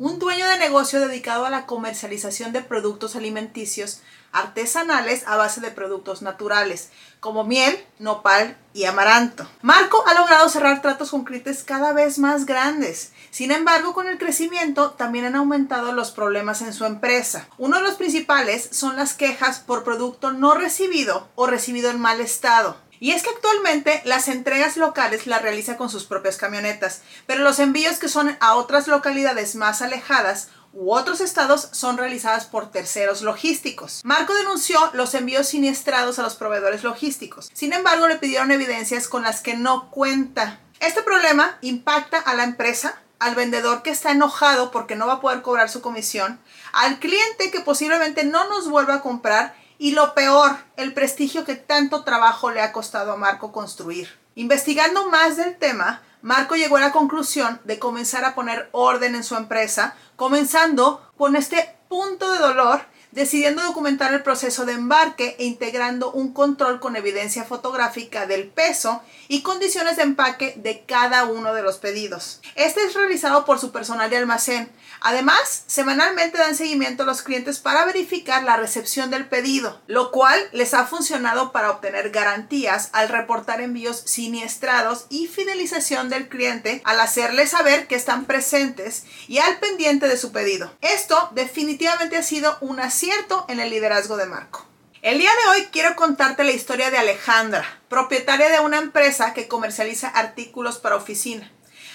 un dueño de negocio dedicado a la comercialización de productos alimenticios artesanales a base de productos naturales, como miel, nopal y amaranto. Marco ha logrado cerrar tratos con clientes cada vez más grandes. Sin embargo, con el crecimiento también han aumentado los problemas en su empresa. Uno de los principales son las quejas por producto no recibido o recibido en mal estado. Y es que actualmente las entregas locales las realiza con sus propias camionetas, pero los envíos que son a otras localidades más alejadas u otros estados son realizadas por terceros logísticos. Marco denunció los envíos siniestrados a los proveedores logísticos. Sin embargo, le pidieron evidencias con las que no cuenta. Este problema impacta a la empresa, al vendedor que está enojado porque no va a poder cobrar su comisión, al cliente que posiblemente no nos vuelva a comprar y lo peor, el prestigio que tanto trabajo le ha costado a Marco construir. Investigando más del tema, Marco llegó a la conclusión de comenzar a poner orden en su empresa, comenzando con este punto de dolor decidiendo documentar el proceso de embarque e integrando un control con evidencia fotográfica del peso y condiciones de empaque de cada uno de los pedidos. Este es realizado por su personal de almacén. Además, semanalmente dan seguimiento a los clientes para verificar la recepción del pedido, lo cual les ha funcionado para obtener garantías al reportar envíos siniestrados y fidelización del cliente al hacerle saber que están presentes y al pendiente de su pedido. Esto definitivamente ha sido una cierto en el liderazgo de Marco. El día de hoy quiero contarte la historia de Alejandra, propietaria de una empresa que comercializa artículos para oficina.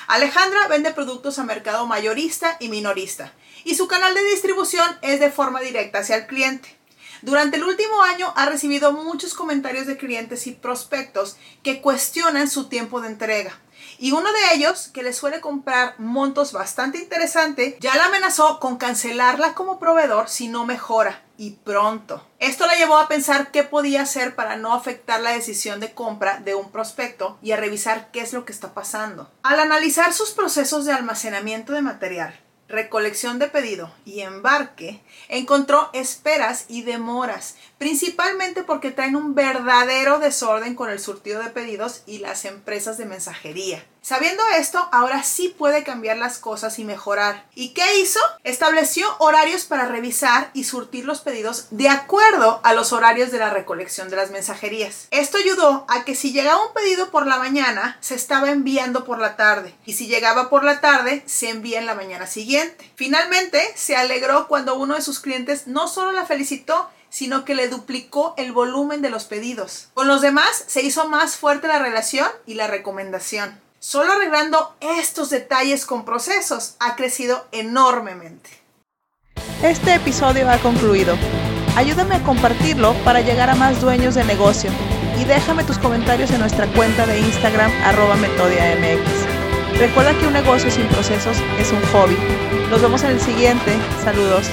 Alejandra vende productos a mercado mayorista y minorista y su canal de distribución es de forma directa hacia el cliente. Durante el último año ha recibido muchos comentarios de clientes y prospectos que cuestionan su tiempo de entrega. Y uno de ellos, que le suele comprar montos bastante interesantes, ya la amenazó con cancelarla como proveedor si no mejora y pronto. Esto la llevó a pensar qué podía hacer para no afectar la decisión de compra de un prospecto y a revisar qué es lo que está pasando. Al analizar sus procesos de almacenamiento de material, recolección de pedido y embarque, encontró esperas y demoras, principalmente porque traen un verdadero desorden con el surtido de pedidos y las empresas de mensajería. Sabiendo esto, ahora sí puede cambiar las cosas y mejorar. ¿Y qué hizo? Estableció horarios para revisar y surtir los pedidos de acuerdo a los horarios de la recolección de las mensajerías. Esto ayudó a que si llegaba un pedido por la mañana, se estaba enviando por la tarde. Y si llegaba por la tarde, se envía en la mañana siguiente. Finalmente, se alegró cuando uno de sus clientes no solo la felicitó, sino que le duplicó el volumen de los pedidos. Con los demás se hizo más fuerte la relación y la recomendación. Solo arreglando estos detalles con procesos ha crecido enormemente. Este episodio ha concluido. Ayúdame a compartirlo para llegar a más dueños de negocio y déjame tus comentarios en nuestra cuenta de Instagram arroba metodiamx. Recuerda que un negocio sin procesos es un hobby. Nos vemos en el siguiente. Saludos.